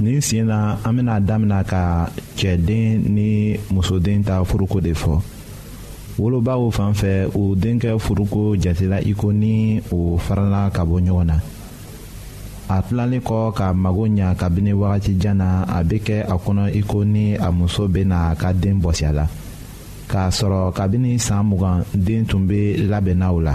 nin sen na an bɛna damina ka cɛden ni musoden ta furuko de fɔ wolobaw fan fɛ u denkɛ furuko jatela iko ni o farala ka bɔ ɲɔgɔn na a tilalen kɔ ka mago ɲa kabini wagati jan na a bɛ kɛ a kɔnɔ iko ni a muso bɛna a ka den bɔsiya la k'a sɔrɔ kabini san mugan den tun bɛ labɛnna o la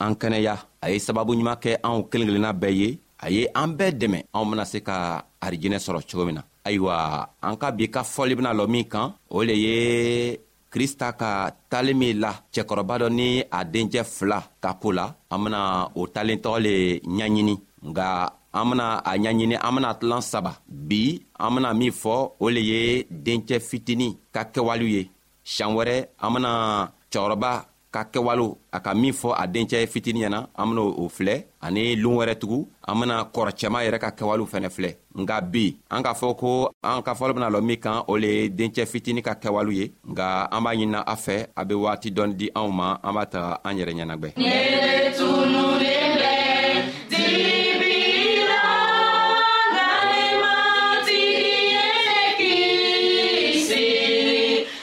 an kɛnɛya a ye sababu ɲuman kɛ anw kelen kelenna bɛɛ ye a ye an bɛɛ dɛmɛ anw bena se ka arijinɛ sɔrɔ cogo min na ayiwa an ka bi ka fɔli bena lɔ min kan o le ye krista ka talen min la cɛkɔrɔba dɔ ni a dencɛ fila ka koo la an bena o talen tɔgɔ le ɲaɲini nga an bena a ɲaɲini an bena tilan saba bi an bena min fɔ o le ye dencɛ fitini ka kɛwalew ye siɲan wɛrɛ an bena cɛkɔrɔba ka kɛwalew a ka min fɔ a dencɛ fitini ɲɛna an bena o filɛ ani lun wɛrɛ tugu an bena kɔrɔcɛma yɛrɛ ka kɛwalew fɛnɛ filɛ nga bi an k'a fɔ ko an ka fɔlɔ bena lɔ min kan o le ye dencɛ fitini ka kɛwalew ye nga an b'a ɲinina a fɛ a be waati dɔn di anw ma an b'a taga an yɛrɛ ɲɛnagwɛ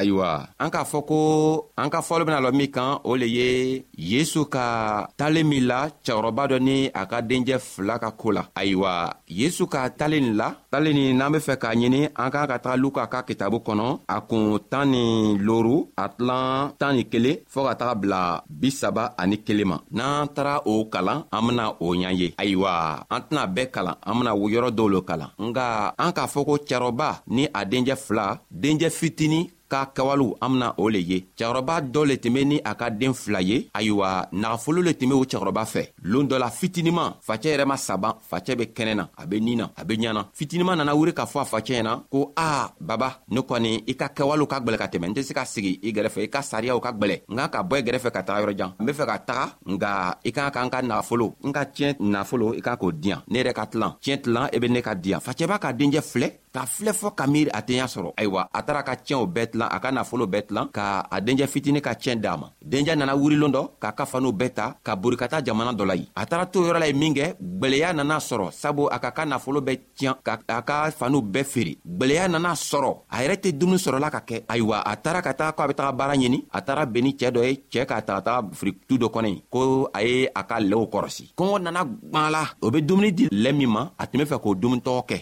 ayiwa an k'a fɔ ko an ka fɔlɔ bɛna lɔ min kan o le ye yesu ka talen min la cɛkɔrɔba dɔ ni a ka denjɛ fila ka koo la ayiwa yesu ka talen nin la talen nin n'an be fɛ k'a ɲini an k'an ka taga luka ka kitabu kɔnɔ a kun tan ni loru a tilan tan ni kelen fɔɔ ka taga bila bisaba ani kelen ma n'an tara o kalan an bena o ɲan ye ayiwa an tɛna bɛɛ kalan an bena yɔrɔ dɔw lo kalan nga an k'a fɔ ko cɛrɔba ni a denjɛ fila denjɛ fitini ka kawalew an bena o le ye cɛkɔrɔba dɔ le tun be ni a ka den fila ye ayiwa nagafolo le tun be o cɛkɔrɔba fɛ loon dɔ la fitinima facɛ yɛrɛ ma saban facɛ be kɛnɛ na a be nin na a be ɲana fitinima nana wuri k'a fɔ a facɛ ɲɛna ko aa baba ne kɔni i ka kɛwalew ka gwɛlɛ ka tɛmɛ n tɛ se ka sigi i gɛrɛfɛ i ka sariyaw ka gwɛlɛ n ka ka bɔ i gɛrɛfɛ ka taga yɔrɔjan n be fɛ ka taga nka i kan ka n ka nagafolo n ka tiɲɛ nafolo i kan k'o diyan ne yɛrɛ ka tilan tiɲɛ tilan i e be ne ka diyan facɛba ka denjɛ filɛ ka filɛ fɔ ka miiri a tenya sɔrɔ ayiwa a taara ka tiɲɛw bɛɛ tilan a ka nafolo bɛɛ tilan ka a denjɛ fitini ka tiɲɛ d'a ma denjɛ nana wurilon dɔ k'a ka faniw bɛɛ ta ka bori ka taa jamana dɔ la yen a taara to yɔrɔ la ye min kɛ gwɛlɛya nana sɔrɔ sabu a ka ka nafolo bɛɛ tiɲɛ ka a ka faniw bɛɛ feere gwɛlɛya nana sɔrɔ a yɛrɛ tɛ dumuni sɔrɔla ka kɛ ayiwa a taara ka taa ko a bɛ taga baara ɲini a taara bɛn ni cɛɛ dɔ ye cɛɛ k'a ta ka taga firitu dɔ kɔnɔ yen ko a ye a ka lɛw kɔrɔsi kɔngɔ nana gwala o be dumuni di lɛ min ma a tun be fɛ k'o dumuni tɔgɔ kɛ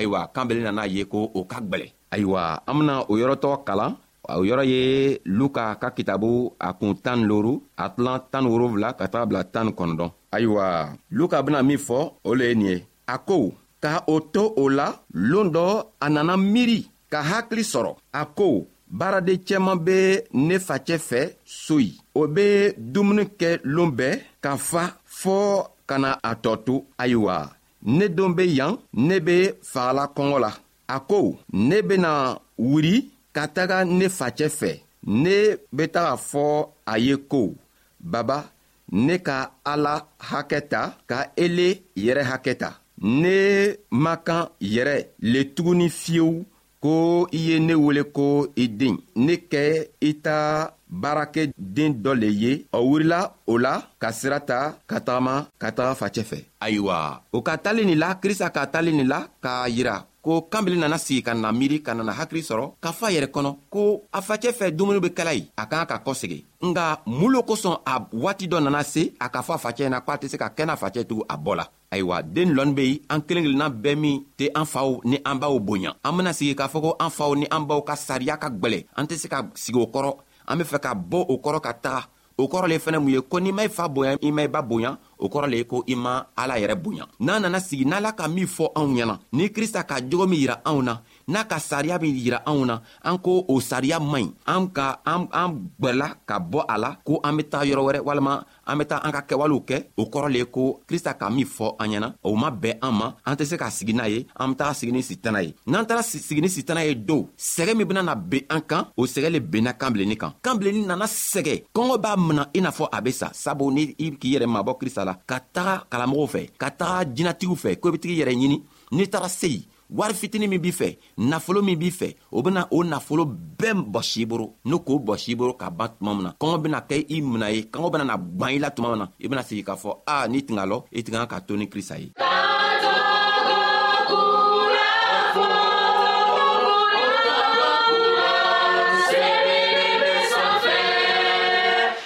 ayiwa kan bɛle nana ye ko o ka gwɛlɛ ayiwa an bena o yɔrɔtɔ kalan o yɔrɔ ye luka ka kitabu a kun tan ni loru a tilan tan ni wolonfila ka taga bila tan ni kɔnɔdɔn ayiwa luka bena min fɔ o le ye nin ye a ko ka o to o la loon dɔ a nana miiri ka hakili sɔrɔ a ko baaraden cɛman bɛ ne facɛ fɛ so yi o bɛ dumuni kɛ lon bɛɛ ka fa fɔɔ ka na a tɔ to ayiwa ne don bɛ yan ne bɛ fagala kɔngɔ la a ko ne bɛna wuli ka taga ne facɛ fɛ ne bɛ taga fɔ a ye ko baba ne ka ala hakɛ ta ka ele yɛrɛ hakɛ ta ne ma kan yɛrɛ le tuguni fiyewu ko i ye ne wele ko i den ne kɛ i ta baarakɛ den dɔ le ye ɔ wurila o la ka sira ta ka tagama ka taga facɛ fɛ ayiwa o ka talen nin la krista ka talen nin la k'a yira ko kanbili nana sigi ka na miiri ka nana hakili sɔrɔ ka fa yɛrɛ kɔnɔ ko a facɛ fɛ dumuni be kala ye a k'an ka kɔsegi nka mun lo kosɔn a waati dɔ nana se a ka fɔ a facɛ ɲɛna k'a tɛ se ka kɛ n'a facɛ tugu a bɔ la ayiwa den lɔnni be yen an kelen kelenna bɛɛ min tɛ an faw ni an baw bonya an bena sigi k'a fɔ ko an faw ni an baw ka sariya ka gwɛlɛ an tɛ se ka sigi o kɔrɔ an be fɛ ka bɔ o kɔrɔ ka taga o kɔrɔ le fɛnɛ mun ye ko n'i ma i fa bonya i ma i ba bonya o kɔrɔ le ye ko i ma ala yɛrɛ bonya n'a nana sigi n'ala ka min fɔ anw ɲɛna ni krista ka jogo min yira anw na n'a ka sariya min yira anw na an ko o sariya man ɲi an ka an an gwɛla ka bɔ a la ko an be taa yɔrɔ wɛrɛ walima an be taa an ka kɛwalew kɛ o kɔrɔ le ye ko krista ka min fɔ an ɲɛna o ma bɛn an ma an tɛ se ka sigi n'a ye an be taga sigi ni sitana ye n'an taara sigi ni sitana ye dow sɛgɛ min benana ben an kan o sɛgɛ le benna kan bilenni kan kan bilenni nana sɛgɛ kɔngɔ b'a mina i n'a fɔ a be sa sabu ni i k'i yɛrɛ mabɔ krista la ka taga kalamɔgɔw fɛ ka taga jinatigiw fɛ ko i be tigi yɛrɛ ɲini n'i taara seyi wari fitini min b'i fɛ nafolo min b'i fɛ o bena o nafolo bɛɛ bɔsi boro n'o k'o bɔsi boro ka ban tuma min na kɔngɔ bena kɛ i mina ye kɔngɔ benana gwan i la tuma min na i bena sigi k'a fɔ a n'i tinga lɔ i tinga ka to ni krista ye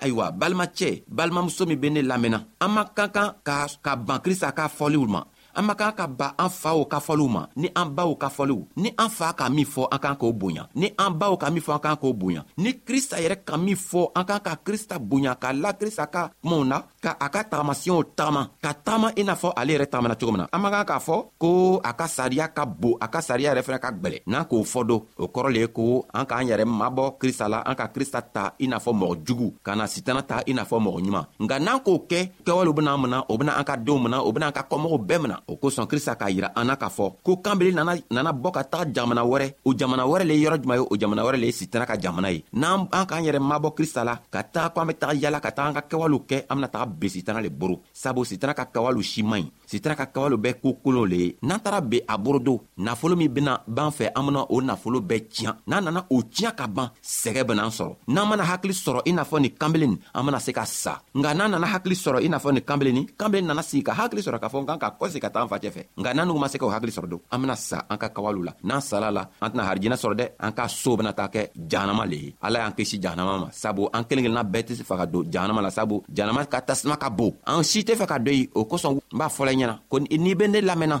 ayiwa balimacɛ balimamuso min be ne lamɛnna an man ka kan ka ka ban krista ka fɔliw ma an man kan ka ba an faw ka fɔliw ma ni an baw ka fɔliw ni an fa ka min fɔ an kan k'o bonya ni an baw ka min fɔ an kan k'o bonya ni krista yɛrɛ ka min fɔ an kan ka krista bonya ka la krista ka kumaw na ka a ka tagamasiyɛnw tagama ka taama i n'a fɔ ale yɛrɛ tagamana cogo min na an man kan k'a fɔ ko a ka sariya ka bon a ka sariya yɛrɛ fana ka gwɛlɛ n'an k'o fɔ don o kɔrɔ le ye ko an k'an yɛrɛ mabɔ krista la an ka krista ta i n'a fɔ mɔgɔ jugu ka na sitana ta i n'a fɔ mɔgɔ ɲuman nka n'an k'o kɛ kɛwalew bena mina o bena an ka denw mina o bena an ka kɔmɔgɔw bɛɛ mina o kosɔn krista k'a yira an na k'a fɔ ko kanbele nana nana bɔ ka taga jamana wɛrɛ o jamana wɛrɛ le yɔrɔ juman ye o jamana wɛrɛ le ye sitana ka jamana ye n'an an k'an yɛrɛ mabɔ krista la ka taga ko an be taga yala ka taga an ka kɛwalew kɛ an bena taga ben sitana le boro sabu sitana ka kɛwalew si man ɲi sitara ka kabalo bɛɛ ko kolon le ye n'an taara be a borodo nafolo min bena b'an fɛ an bena o nafolo bɛɛ tiɲa n'an nana o tiɲa ka ban sɛgɛ benaan sɔrɔ n'an mana hakili sɔrɔ i n'a fɔ nin kanbelen an bena se ka sa nka n'an nana hakili sɔrɔ i n'a fɔ nin kanbeleni kanbelen nana sigi ka hakili sɔrɔ k'a fɔ n kan ka kɔse ka taa an facɛ fɛ nka n'an nugu ma se ka o hakili sɔrɔ don an bena sa an ka kawalu la n'an sala la an tɛna harijinɛ sɔrɔ dɛ an ka soo bena taa kɛ jahanama le ye ala y'an kisi jahanama ma sabu an kelen kelenna bɛɛ tɛ se fa ka don jahanama la sabu jahanama ka tasuma ka bon an si tɛ fɛ ka dɔ ye o kosɔn n b'a fɔla i ɲɛna ko n'i bɛ ne lamɛnna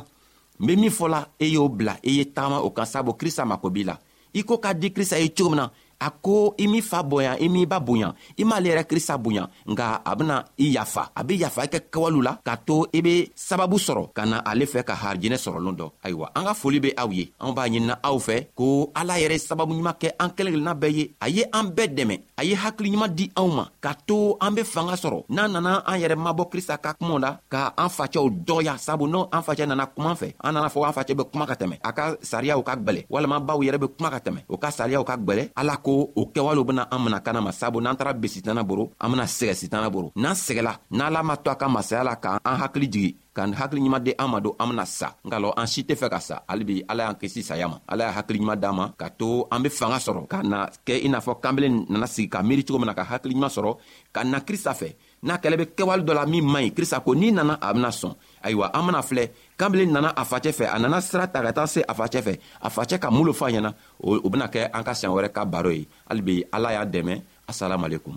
n bɛ min fɔla e y'o bila i ye tagama o kan sabu krista mako b'i la i ko ka di krista ye cogo min na a ko i m'i fa bonya i m'i ba bonya i m'ale yɛrɛ krista bonya nka a bena i yafa a be yafa kɛ kɛwalew la k'a to i be sababu sɔrɔ ka na ale fɛ ka harijinɛ sɔrɔlen dɔ ayiwa an ka foli be aw ye anw b'a ɲinina aw fɛ ko ala yɛrɛ ye sababu ɲuman kɛ an kelen kelenna bɛɛ ye a ye an bɛɛ dɛmɛ a ye hakiliɲuman di anw ma k'a to an be fanga sɔrɔ n'an nana an yɛrɛ mabɔ krista ka kumaw la ka an facɛw dɔgɔya sabu n'o an facɛ nana kuma fɛ an nana fɔ an facɛ bɛ kuma ka tɛmɛ a ka sariyaw ka gwɛlɛ walama baw yɛrɛ bɛ kuma ka tɛmɛ o ka sariyaw ka gwɛlɛ ala ko o kɛwalew bena an mina kana ma sabu n'an tara be sitana boro an bena sɛgɛ sitana boro n'an sɛgɛla n'ala ma to a ka masaya la k'an an hakili jigi k'an hakili ɲuman di an ma don an bena sa nka lɔ an si tɛ fɛ ka sa halibi ala y'an kisi saya ma ala y'a hakili ɲuman d'an ma ka to an be fanga sɔrɔ ka na kɛ i n'a fɔ kanbelen nana sigi ka miiri cogo min na ka hakili ɲuman sɔrɔ ka na krista fɛ n'a kɛlɛ bɛ kɛwale dɔ la min man ɲi krista ko n'i nana a bɛna sɔn ayiwa an mana filɛ kanbile nana a facɛ fɛ a nana sira ta ka taa se a facɛ fɛ a facɛ ka molo fɔ a ɲɛna o bɛna kɛ an ka siɲɛ wɛrɛ ka baro ye hali bi ala y'a dɛmɛ asalamalekum